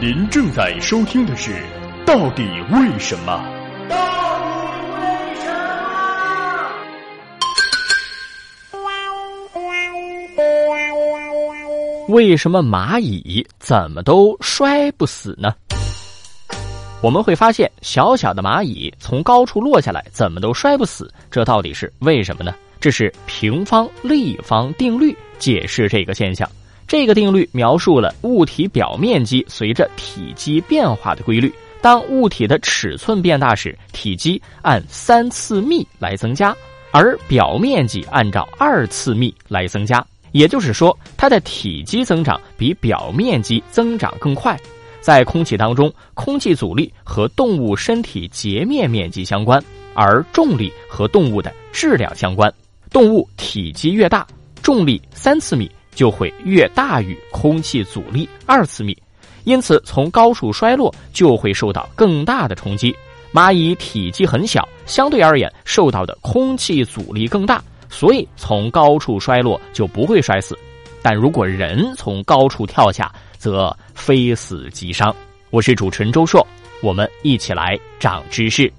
您正在收听的是《到底为什么》。为什么蚂蚁怎么都摔不死呢？我们会发现，小小的蚂蚁从高处落下来，怎么都摔不死，这到底是为什么呢？这是平方立方定律解释这个现象。这个定律描述了物体表面积随着体积变化的规律。当物体的尺寸变大时，体积按三次幂来增加，而表面积按照二次幂来增加。也就是说，它的体积增长比表面积增长更快。在空气当中，空气阻力和动物身体截面面积相关，而重力和动物的质量相关。动物体积越大，重力三次幂。就会越大于空气阻力二次幂，因此从高处摔落就会受到更大的冲击。蚂蚁体积很小，相对而言受到的空气阻力更大，所以从高处摔落就不会摔死。但如果人从高处跳下，则非死即伤。我是主持人周硕，我们一起来长知识。